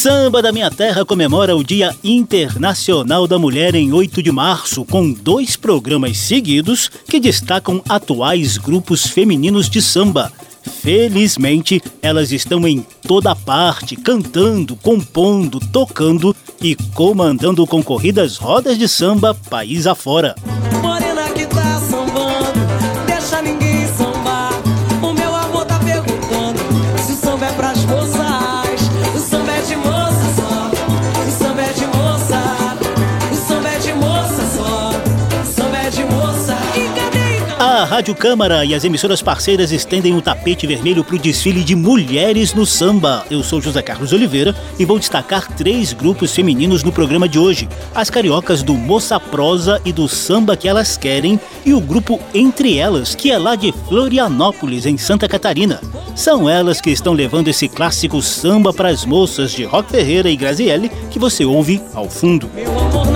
Samba da Minha Terra comemora o Dia Internacional da Mulher em 8 de março, com dois programas seguidos que destacam atuais grupos femininos de samba. Felizmente, elas estão em toda parte, cantando, compondo, tocando e comandando concorridas rodas de samba país afora. Rádio Câmara e as emissoras parceiras estendem o tapete vermelho para o desfile de mulheres no samba. Eu sou José Carlos Oliveira e vou destacar três grupos femininos no programa de hoje: as cariocas do Moça Prosa e do Samba que Elas Querem e o grupo Entre Elas, que é lá de Florianópolis, em Santa Catarina. São elas que estão levando esse clássico samba para as moças de Rock Ferreira e Grazielli que você ouve ao fundo. Meu amor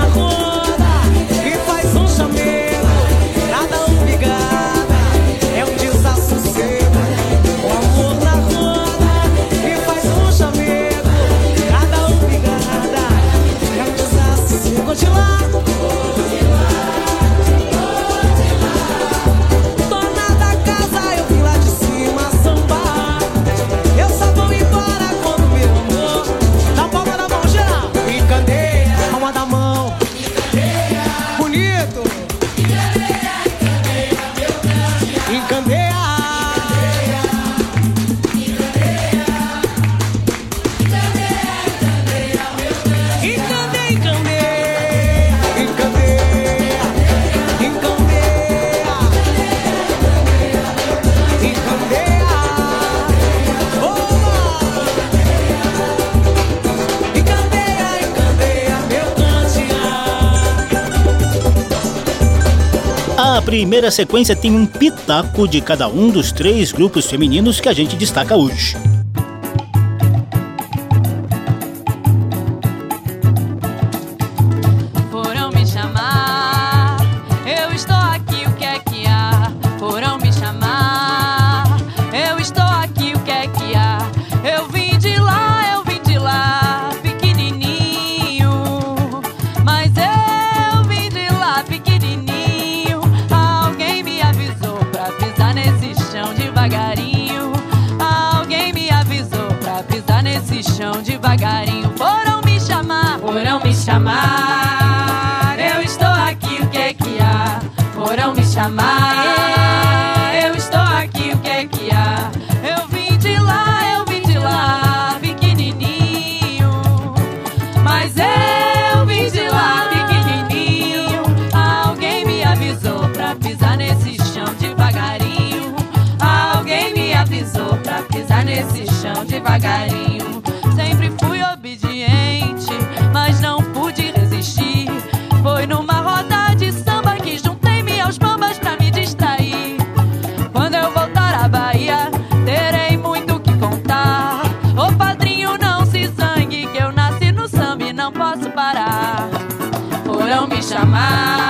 primeira sequência tem um pitaco de cada um dos três grupos femininos que a gente destaca hoje. Foram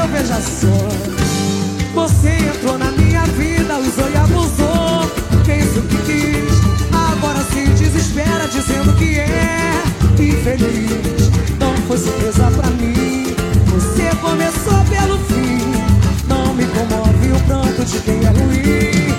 meu, veja só. Você entrou na minha vida, usou e abusou. Fez o que quis, agora se desespera Dizendo que é infeliz. Não foi surpresa pra mim Você começou pelo fim. Não me comove o pranto de quem é ruim.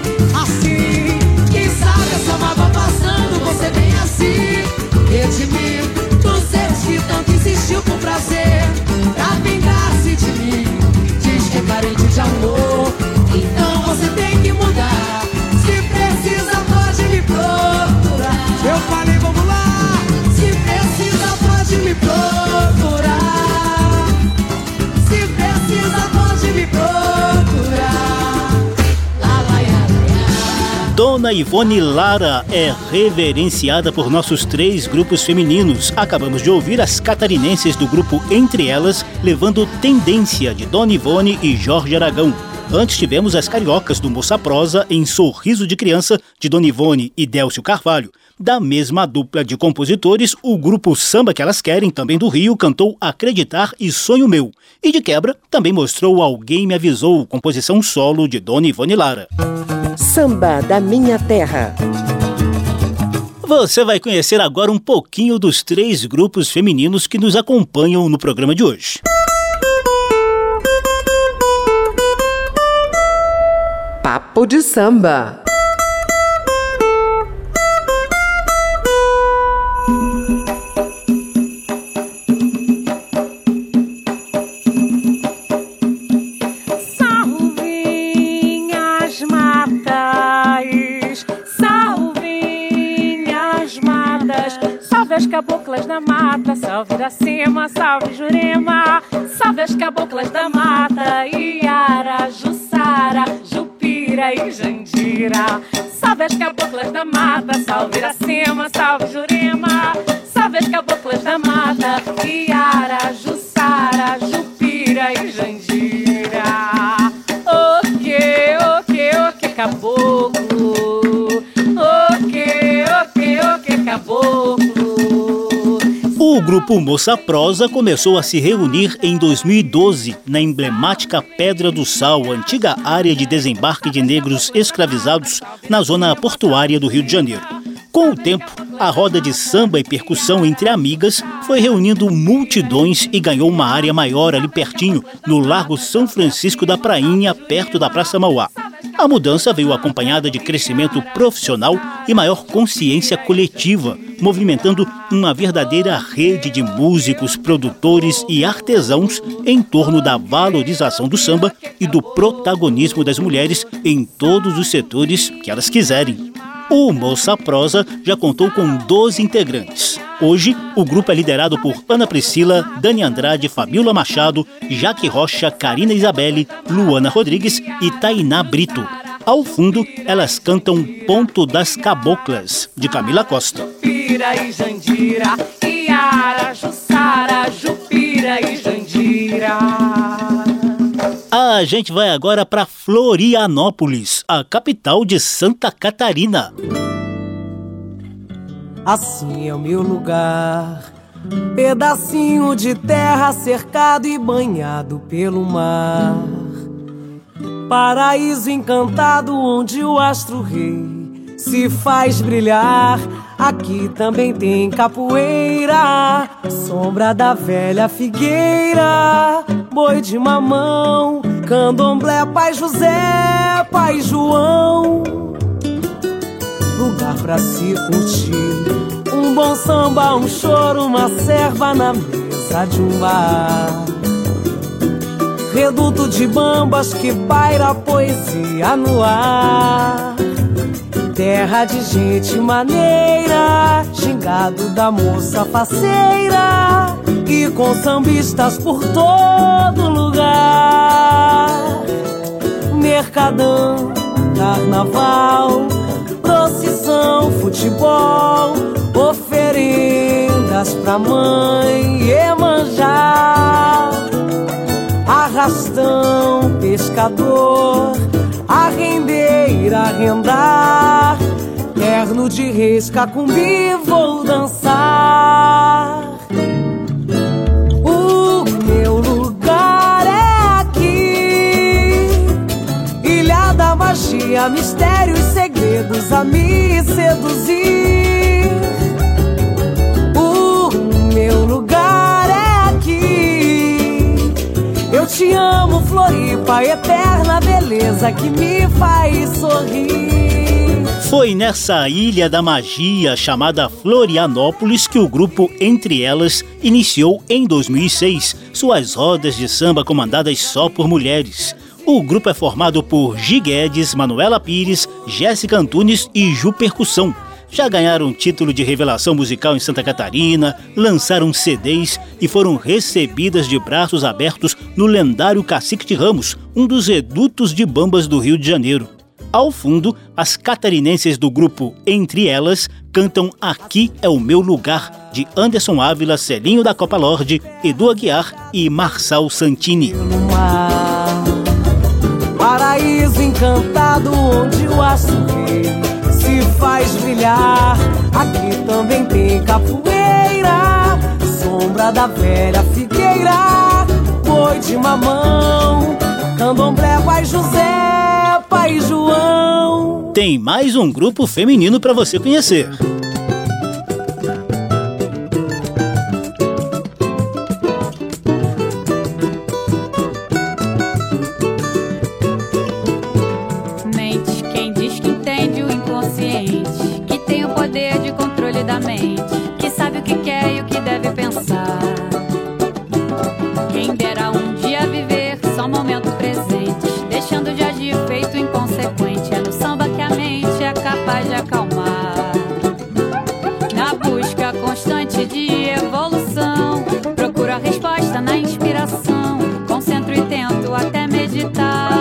Então você tem que mudar. Se precisa, pode me procurar. Eu falei Dona Ivone Lara é reverenciada por nossos três grupos femininos. Acabamos de ouvir as catarinenses do grupo Entre Elas, levando Tendência de Dona Ivone e Jorge Aragão. Antes tivemos as cariocas do Moça Prosa em Sorriso de Criança, de Dona Ivone e Délcio Carvalho. Da mesma dupla de compositores, o grupo Samba Que Elas Querem, também do Rio, cantou Acreditar e Sonho Meu. E de quebra, também mostrou Alguém Me Avisou, composição solo de Dona Ivone Lara. Samba da Minha Terra. Você vai conhecer agora um pouquinho dos três grupos femininos que nos acompanham no programa de hoje. Papo de samba. Caboclas da mata, salve Iracema, salve Jurema, salve as caboclas da mata, Iara, Jussara, Jupira e Jandira, salve as caboclas da mata, salve Iracema, salve Jurema, salve as caboclas da mata, Iara, Jussara, Jupira e Jandira. O grupo Moça Prosa começou a se reunir em 2012 na emblemática Pedra do Sal, antiga área de desembarque de negros escravizados na zona portuária do Rio de Janeiro. Com o tempo, a roda de samba e percussão entre amigas foi reunindo multidões e ganhou uma área maior ali pertinho, no Largo São Francisco da Prainha, perto da Praça Mauá. A mudança veio acompanhada de crescimento profissional e maior consciência coletiva, movimentando uma verdadeira rede de músicos, produtores e artesãos em torno da valorização do samba e do protagonismo das mulheres em todos os setores que elas quiserem. O Moça Prosa já contou com 12 integrantes. Hoje, o grupo é liderado por Ana Priscila, Dani Andrade, Fabiola Machado, Jaque Rocha, Karina Isabelle, Luana Rodrigues e Tainá Brito. Ao fundo, elas cantam Ponto das Caboclas, de Camila Costa. Jupira e Jandira, Iara, Jussara, Jupira e Jandira. A gente vai agora para Florianópolis, a capital de Santa Catarina. Assim é o meu lugar. Pedacinho de terra cercado e banhado pelo mar. Paraíso encantado onde o astro-rei se faz brilhar. Aqui também tem capoeira, sombra da velha figueira, boi de mamão, candomblé, pai José, pai João lugar pra se curtir. Um bom samba, um choro, uma serva na mesa de um bar. Reduto de bambas que paira poesia no ar. Terra de gente maneira, gingado da moça faceira. Com sambistas por todo lugar. Mercadão, carnaval procissão, futebol, oferendas pra mãe Iemanjá. Arrastão, pescador, a rendeira, a rendar, terno de reis, cacumbi, vou dançar. Magia, mistério e segredos a me seduzir. O meu lugar é aqui. Eu te amo, Floripa, eterna beleza que me faz sorrir. Foi nessa ilha da magia chamada Florianópolis que o grupo Entre Elas iniciou em 2006 suas rodas de samba comandadas só por mulheres. O grupo é formado por Gi Guedes, Manuela Pires, Jéssica Antunes e Ju Percussão. Já ganharam título de revelação musical em Santa Catarina, lançaram CDs e foram recebidas de braços abertos no lendário Cacique de Ramos, um dos redutos de bambas do Rio de Janeiro. Ao fundo, as catarinenses do grupo Entre Elas cantam Aqui é o Meu Lugar, de Anderson Ávila, Celinho da Copa Lorde, Edu Aguiar e Marçal Santini. Encantado onde o açude se faz brilhar. Aqui também tem capoeira, sombra da velha figueira, boi de mamão, candomblé, pai José. Pai João. Tem mais um grupo feminino para você conhecer. Mente, que sabe o que quer e o que deve pensar. Quem dera um dia viver só momento presente, deixando de agir feito inconsequente. É no samba que a mente é capaz de acalmar. Na busca constante de evolução, procuro a resposta na inspiração. Concentro e tento até meditar.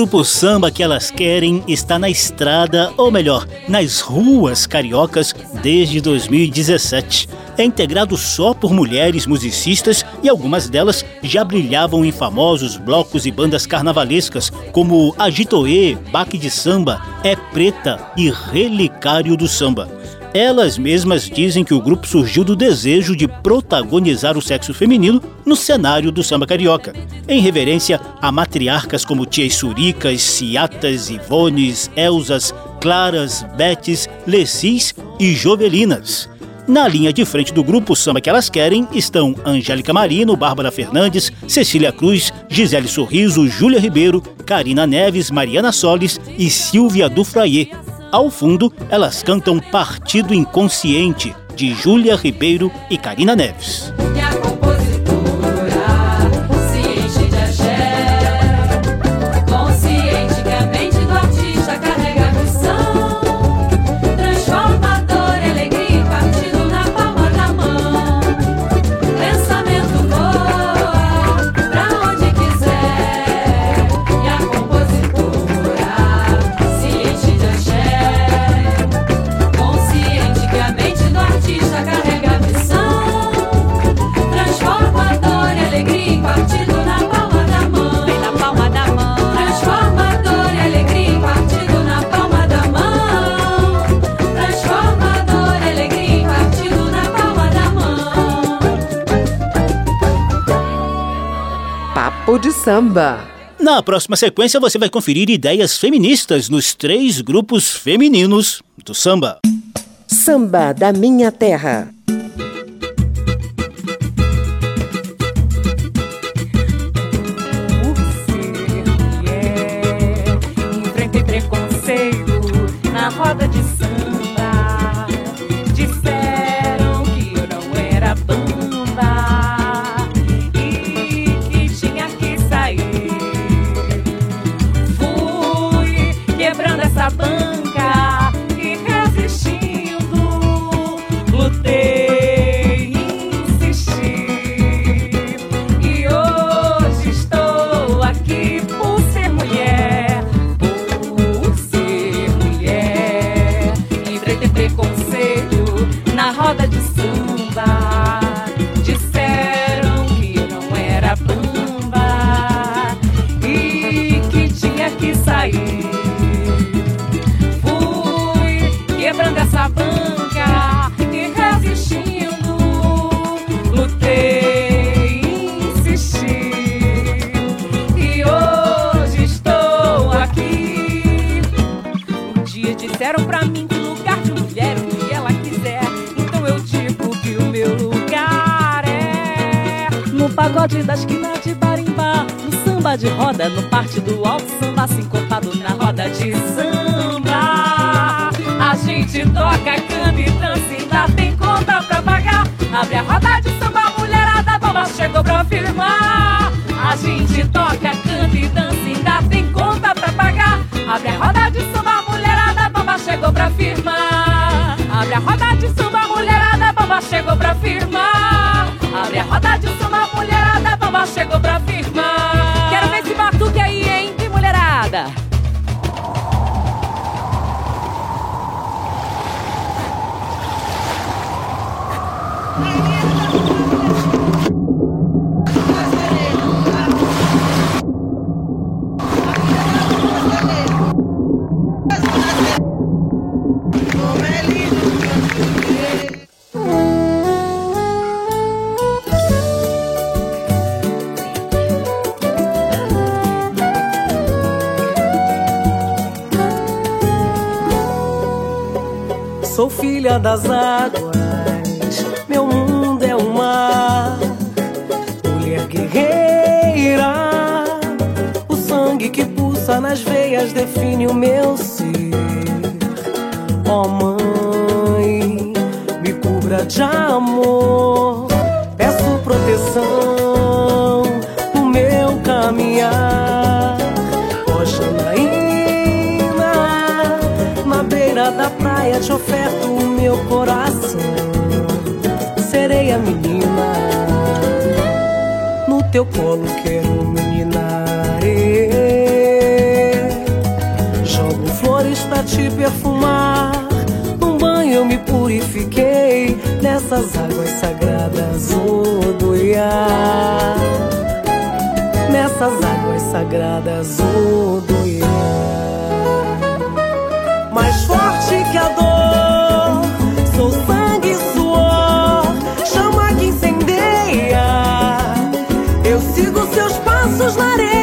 Grupo samba que elas querem está na estrada, ou melhor, nas ruas cariocas desde 2017. É integrado só por mulheres musicistas e algumas delas já brilhavam em famosos blocos e bandas carnavalescas como Agitoê, Baque de Samba, É Preta e Relicário do Samba. Elas mesmas dizem que o grupo surgiu do desejo de protagonizar o sexo feminino no cenário do samba carioca, em reverência a matriarcas como Tias Suricas, Ciatas, Ivones, Elzas, Claras, Betes, Lecis e Jovelinas. Na linha de frente do grupo Samba que elas querem estão Angélica Marino, Bárbara Fernandes, Cecília Cruz, Gisele Sorriso, Júlia Ribeiro, Karina Neves, Mariana Solis e Silvia Dufraie. Ao fundo, elas cantam Partido Inconsciente, de Júlia Ribeiro e Karina Neves. Samba. Na próxima sequência, você vai conferir ideias feministas nos três grupos femininos do samba. Samba da minha terra. Pagode da esquina de Barimbá. No samba de roda, no parte do alto samba Sincopado na roda de samba. A gente toca, canta e dança Ainda tem conta pra pagar. Abre a roda de samba, mulherada Bomba chegou pra firmar. A gente toca, canta e dança Ainda tem conta pra pagar. Abre a roda de samba, mulherada Bomba chegou pra firmar. Abre a roda de samba, mulherada Bomba chegou pra firmar. Abre a roda de samba, chegou pra firmar Quero ver esse batuque aí, hein, mulherada das águas, meu mundo é o mar. Mulher guerreira, o sangue que pulsa nas veias define o meu ser. Oh, mãe, me cubra de amor, teu colo quero meninar. Jogo flores pra te perfumar. Num banho eu me purifiquei nessas águas sagradas, Odoiá. Nessas águas sagradas, Odoiá mais forte que a dor. Sigo seus passos na areia,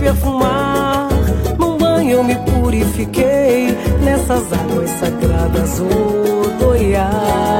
perfumar. Num banho eu me purifiquei nessas águas sagradas, Odoiá. Nessas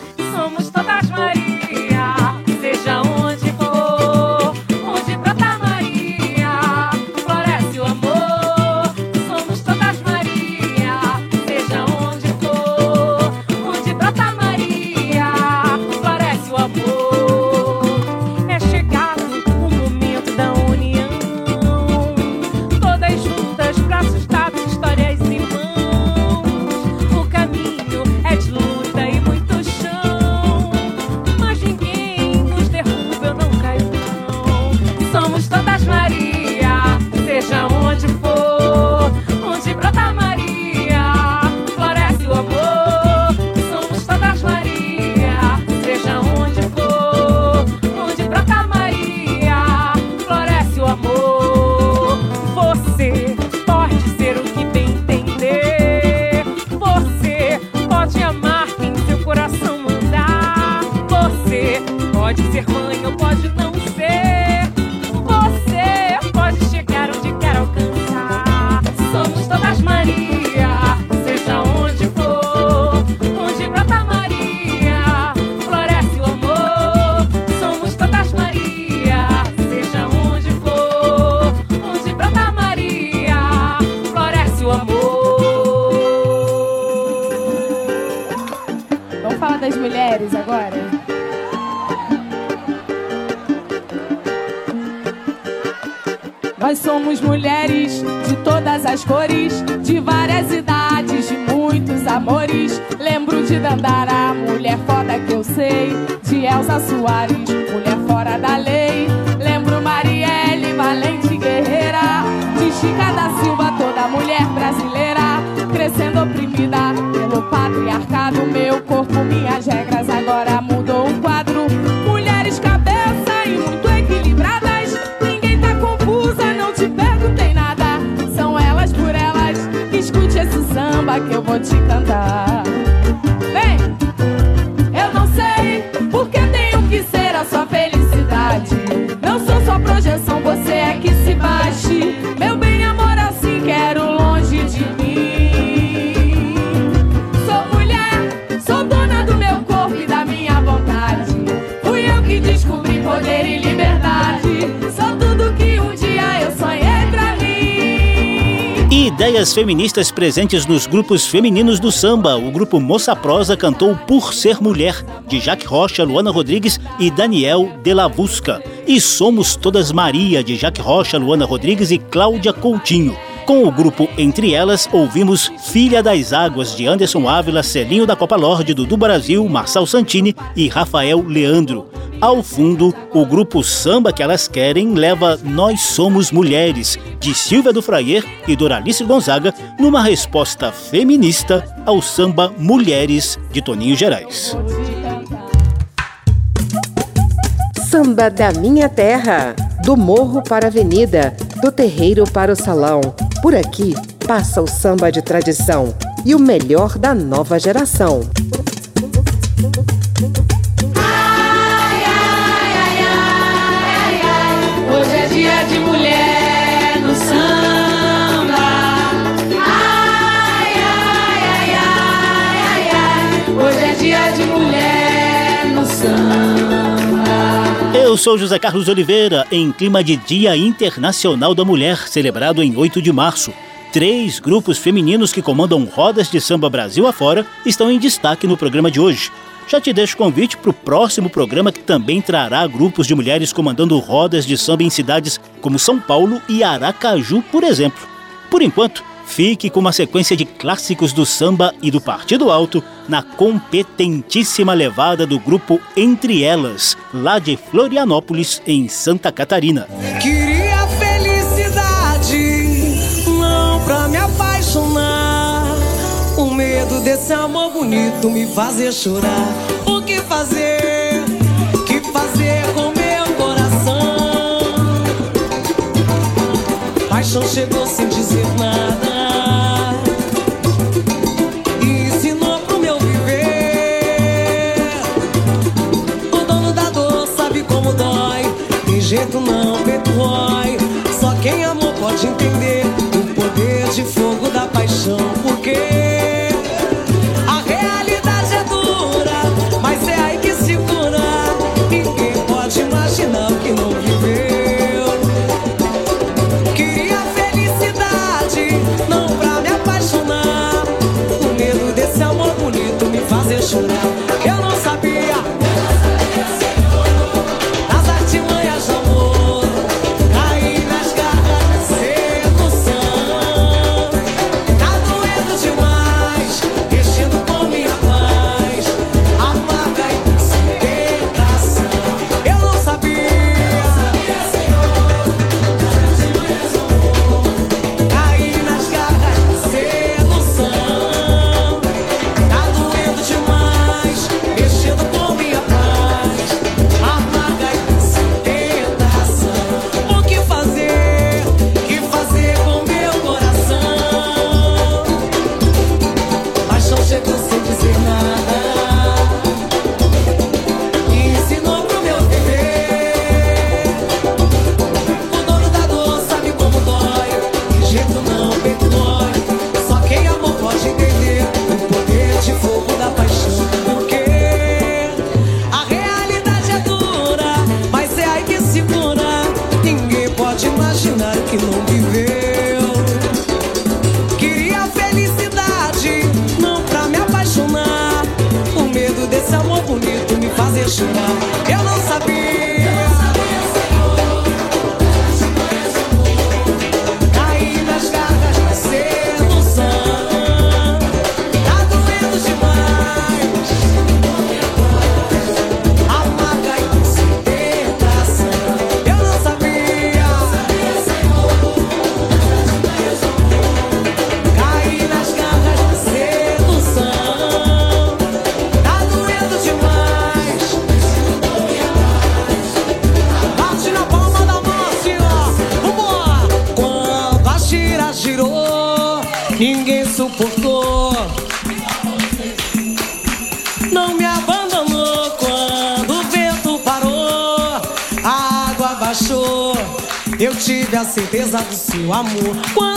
somos mulheres de todas as cores, de várias idades, de muitos amores. Lembro de Dandara, mulher foda que eu sei, de Elsa Soares, mulher fora da lei. Lembro Marielle, valente guerreira, de Chica da Silva, toda mulher brasileira, crescendo oprimida pelo patriarcado, meu corpo vou te cantar. Ideias feministas presentes nos grupos femininos do samba. O grupo Moça Prosa cantou Por Ser Mulher, de Jaque Rocha, Luana Rodrigues e Daniel Delavusca. E Somos Todas Maria, de Jaque Rocha, Luana Rodrigues e Cláudia Coutinho. Com o grupo Entre Elas, ouvimos Filha das Águas, de Anderson Ávila, Celinho da Copa Lorde, do Brasil, Marçal Santini e Rafael Leandro. Ao fundo, o grupo Samba que Elas Querem leva Nós Somos Mulheres, de Silvia do Fraier e Doralice Gonzaga, numa resposta feminista ao samba Mulheres, de Toninho Gerais. Samba da Minha Terra, do morro para a avenida, do terreiro para o salão. Por aqui passa o samba de tradição e o melhor da nova geração. Sou José Carlos Oliveira, em clima de Dia Internacional da Mulher, celebrado em 8 de março. Três grupos femininos que comandam rodas de samba Brasil afora estão em destaque no programa de hoje. Já te deixo convite para o próximo programa que também trará grupos de mulheres comandando rodas de samba em cidades como São Paulo e Aracaju, por exemplo. Por enquanto, Fique com uma sequência de clássicos do samba e do Partido Alto na competentíssima levada do grupo Entre Elas, lá de Florianópolis, em Santa Catarina. Queria felicidade, não pra me apaixonar. O medo desse amor bonito me fazer chorar. O que fazer? Que fazer com meu coração? Paixão chegou sem dizer nada preto não, preto. Só quem amou pode entender o poder de fogo da paixão. Porque amor. Quando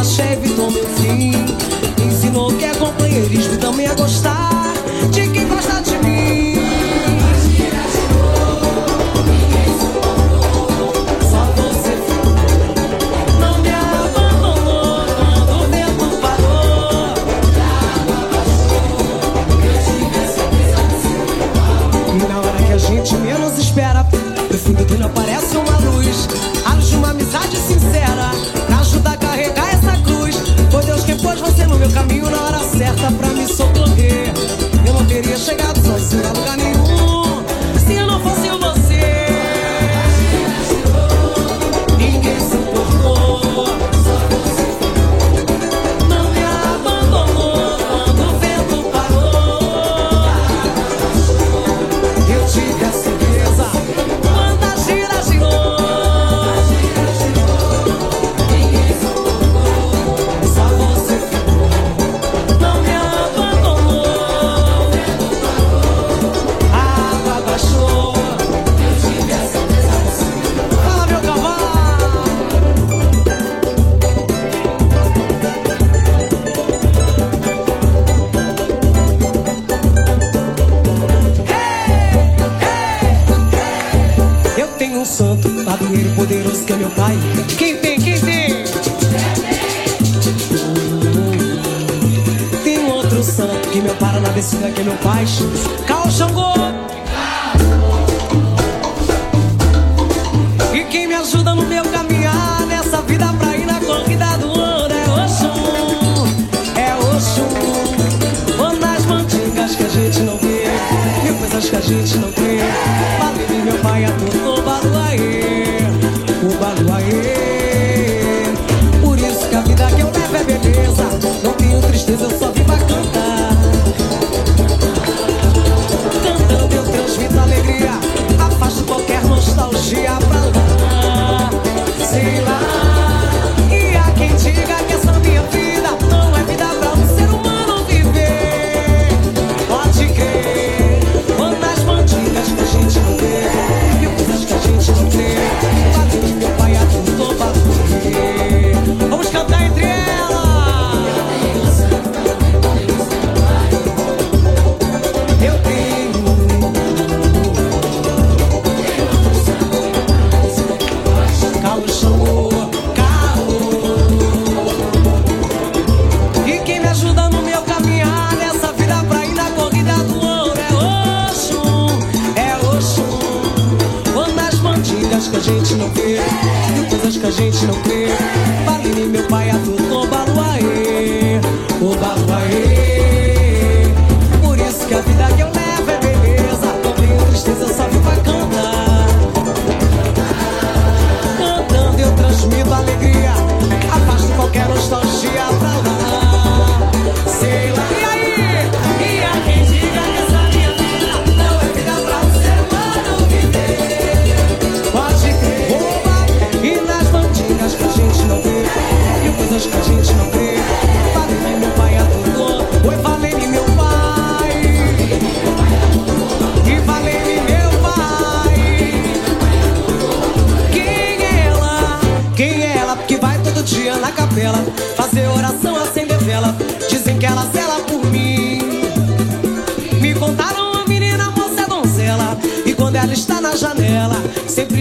hacer.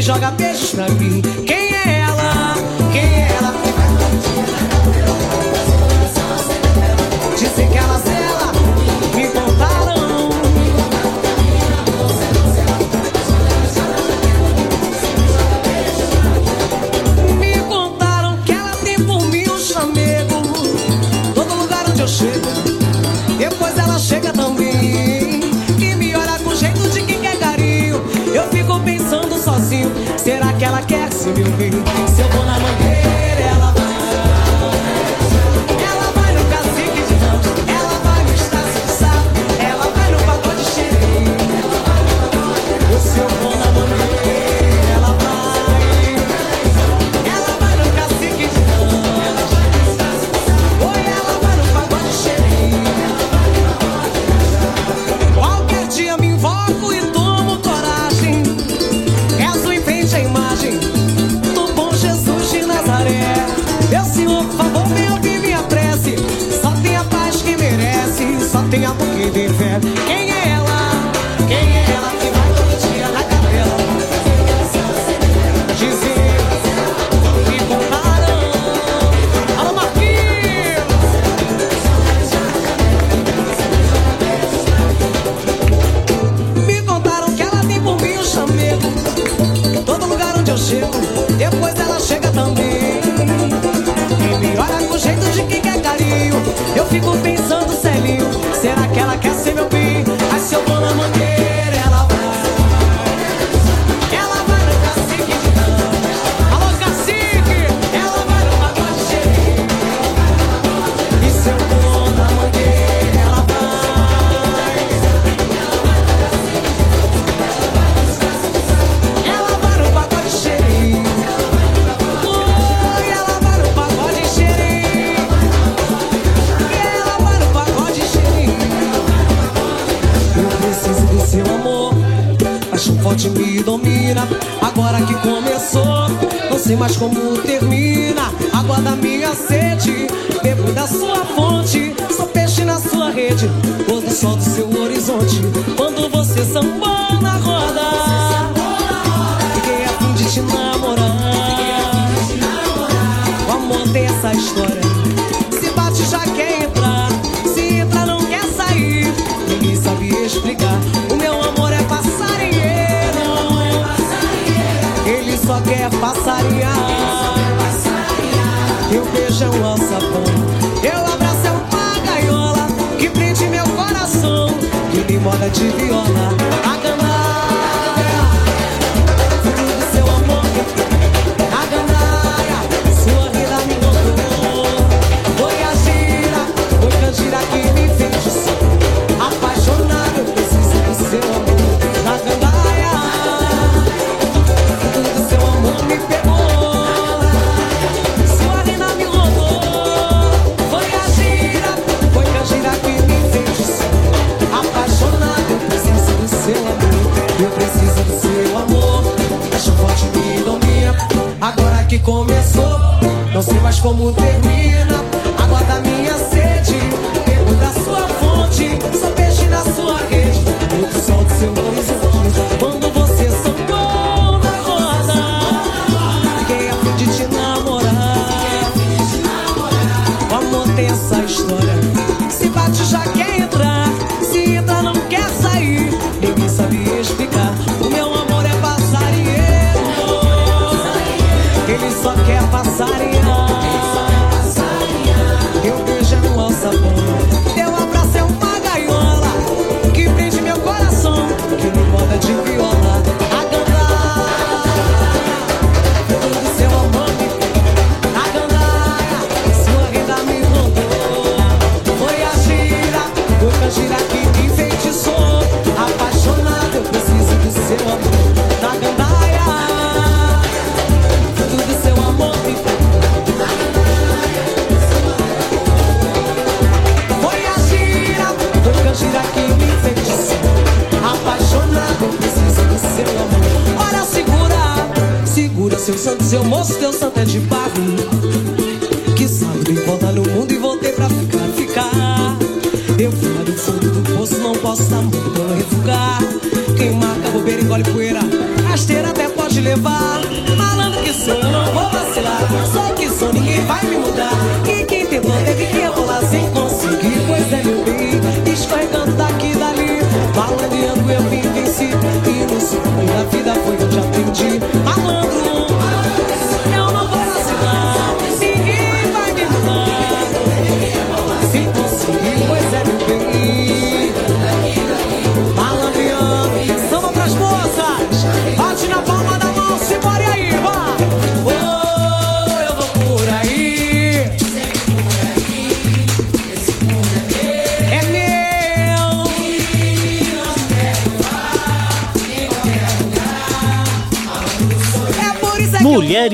Joga beijos pra mim.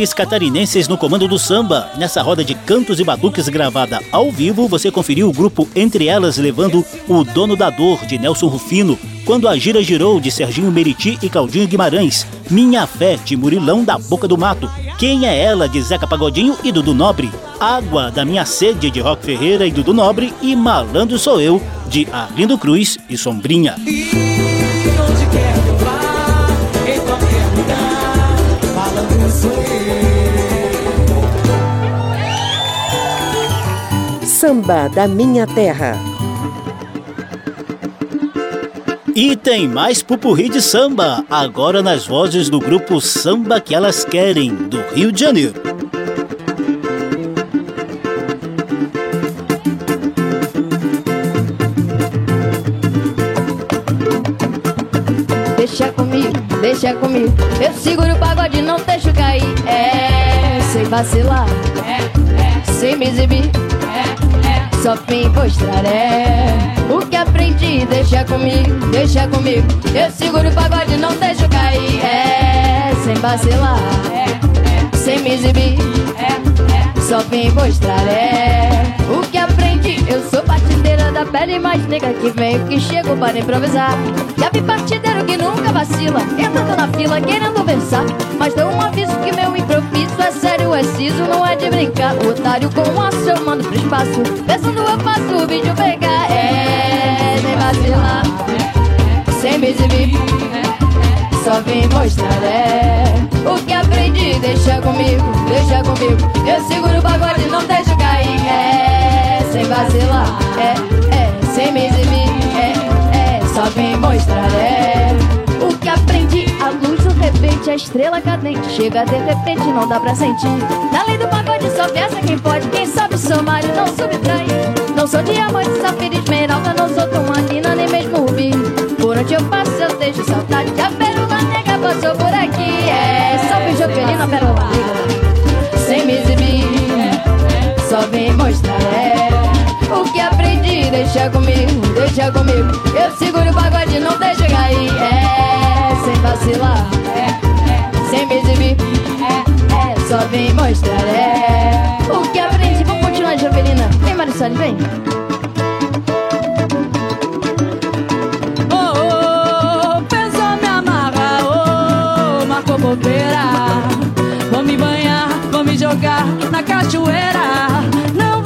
Mulheres catarinenses no comando do samba. Nessa roda de cantos e batuques gravada ao vivo, você conferiu o grupo Entre Elas levando O Dono da Dor, de Nelson Rufino, Quando a Gira Girou, de Serginho Meriti e Claudinho Guimarães, Minha Fé, de Murilão da Boca do Mato, Quem é Ela, de Zeca Pagodinho e Dudu Nobre, Água da Minha Sede, de Rock Ferreira e Dudu Nobre, e Malandro Sou Eu, de Arlindo Cruz e Sombrinha. Samba da Minha Terra. E tem mais pupurri de samba, agora nas vozes do grupo Samba Que Elas Querem, do Rio de Janeiro. Deixa comigo, deixa comigo. Eu seguro o pagode, não deixo cair. É, sem vacilar. É, é, sem me exibir. É, é, só vim. É, o que aprendi, deixa comigo, deixa comigo. Eu seguro o pagode, não deixo cair. É, sem vacilar. É, é, sem me exibir. É, é, só vim mostrar. É, o que aprendi, eu sou partideira da pele mais negra que venho, que chego para improvisar. Já vi partideiro que nunca vacila, entrando na fila querendo versar. Mas dou um aviso que meu improviso é sério, é siso, não é de brincar. Otário com o aço eu mando pro espaço, pensando eu faço o vídeo pegar. É, sem vacilar, sem me exibir. Só vim mostrar, é O que aprendi, deixa comigo, deixa comigo Eu seguro o pagode, não deixo cair sem vacilar. É, é, sem me exibir. É, é, só vem mostrar. É o que aprendi. A luz do repente, a estrela cadente. Chega de repente, não dá pra sentir. Na lei do pagode, só peça quem pode. Quem sabe somar e não subtrair. Não sou diamante, safira, esmeralda. Não sou tomanina, nem mesmo rubi. Por onde eu passo, eu deixo saudade. A pérola nega passou por aqui. É, só salve Jovelina, pérola. Sem me exibir só vem mostrar deixa comigo, deixa comigo Eu seguro o pagode, não deixa cair É, sem vacilar sem me exibir. É, é, só vem mostrar, é. O que aprendi, vamos continuar, Jovelina. Vem, Marisol, vem. Oh, oh, pensou me amarrar, oh, marcou bobeira. Vou me banhar, vou me jogar na cachoeira. Não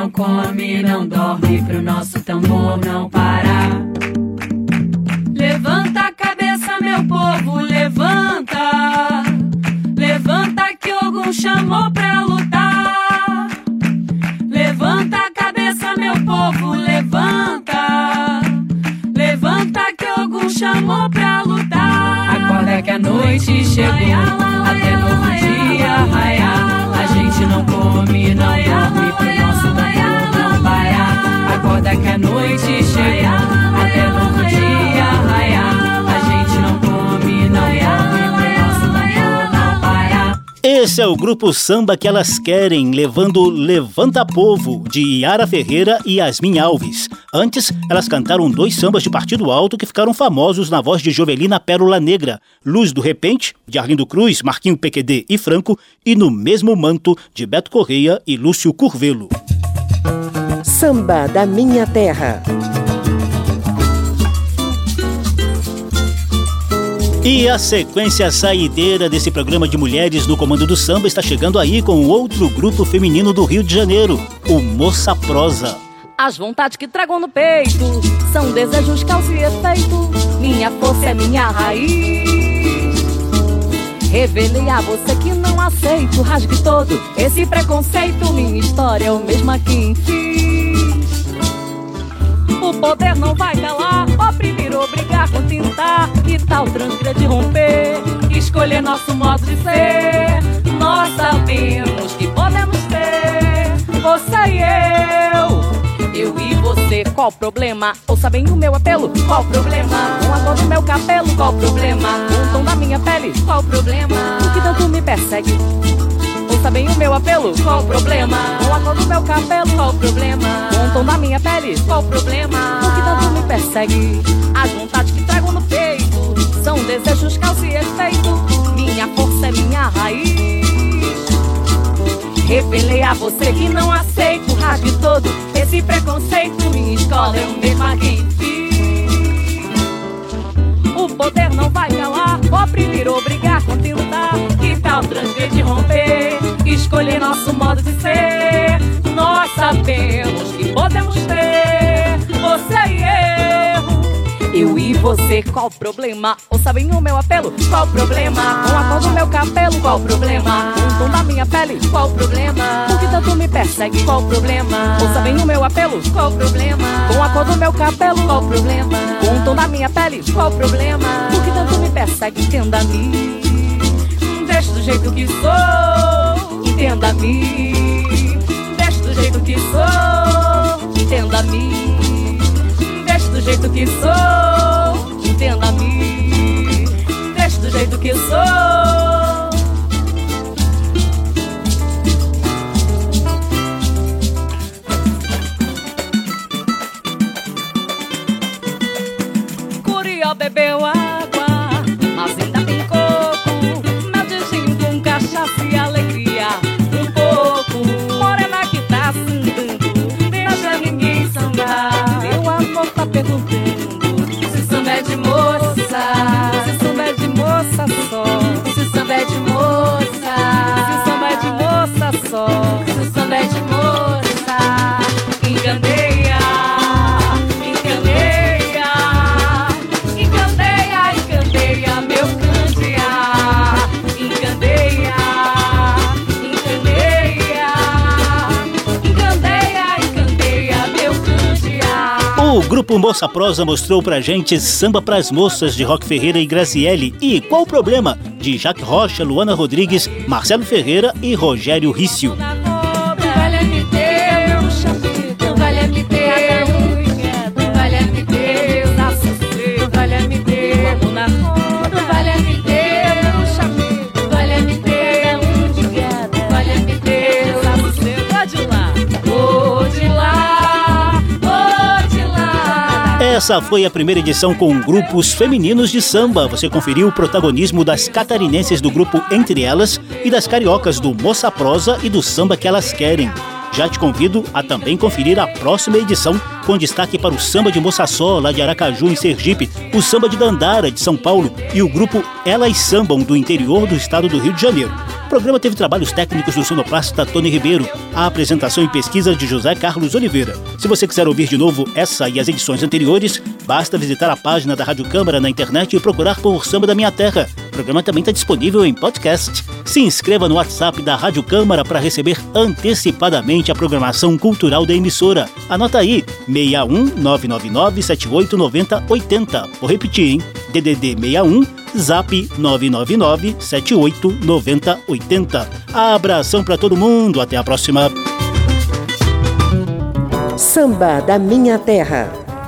não come, não dorme, pro nosso tambor É o grupo samba que elas querem, levando Levanta Povo, de Yara Ferreira e Yasmin Alves. Antes, elas cantaram dois sambas de partido alto que ficaram famosos na voz de Jovelina Pérola Negra, Luz do Repente, de Arlindo Cruz, Marquinho PQD e Franco, e No Mesmo Manto, de Beto Correia e Lúcio Curvelo. Samba da Minha Terra. E a sequência saideira desse programa de mulheres no comando do samba está chegando aí com outro grupo feminino do Rio de Janeiro, o Moça Prosa. As vontades que trago no peito são desejos, causa e efeito. Minha força é minha raiz. Revelei a você que não aceito, rasgue todo esse preconceito. Minha história é o mesmo que fiz. O poder não vai calar, oprimir, obrigar, contentar. Que tal transgredir, romper, escolher nosso modo de ser? Nós sabemos que podemos ter, você e eu. Eu e você, qual o problema? Ouça bem o meu apelo, qual problema? Com a cor do meu cabelo, qual problema? Com o tom da minha pele, qual problema? O que tanto me persegue? Ouça bem o meu apelo, qual o problema? Com a cor do meu cabelo, qual o problema? Com o tom da minha pele, qual o problema? O que tanto me persegue? As vontades que trago no peito são desejos, causa e efeito. Minha força é minha raiz. Revelei a você que não aceito, rasgue todo esse preconceito. Minha escola é o mesmo escolher nosso modo de ser? Nós sabemos que podemos ter, você e eu. Eu e você, qual problema? Ouça bem o meu apelo, qual problema? Com a cor do meu cabelo, qual problema? Com o tom da minha pele, qual problema? Por que tanto me persegue, qual problema? Ouça bem o meu apelo, qual problema? Com a cor do meu cabelo, qual problema? Com o tom da minha pele, qual problema? Por que tanto me persegue, entenda-me Deixa do jeito que sou, entenda-me Deixa do jeito que sou, entenda-me Deixa do jeito que sou, entenda-me. Deixa do jeito que sou. Bebeu água, ninguém grupo Moça Prosa mostrou pra gente Samba pras Moças de Rock Ferreira e Graciele e Qual o Problema de Jaque Rocha, Luana Rodrigues, Marcelo Ferreira e Rogério Rício. Essa foi a primeira edição com grupos femininos de samba. Você conferiu o protagonismo das catarinenses do grupo Entre Elas e das cariocas do Moça Prosa e do Samba Que Elas Querem. Já te convido a também conferir a próxima edição, com destaque para o samba de Moça Só, lá de Aracaju, em Sergipe, o samba de Dandara, de São Paulo, e o grupo Elas Sambam, do interior do estado do Rio de Janeiro. O programa teve trabalhos técnicos do sonoplasta Tony Ribeiro, a apresentação e pesquisa de José Carlos Oliveira. Se você quiser ouvir de novo essa e as edições anteriores, basta visitar a página da Rádio Câmara na internet e procurar por Samba da Minha Terra. Programa também está disponível em podcast. Se inscreva no WhatsApp da Rádio Câmara para receber antecipadamente a programação cultural da emissora. Anota aí, 61 999 7890 80. Vou repetir, hein? DDD 61 Zap 999 78 90 80. Abração para todo mundo, até a próxima. Samba da Minha Terra.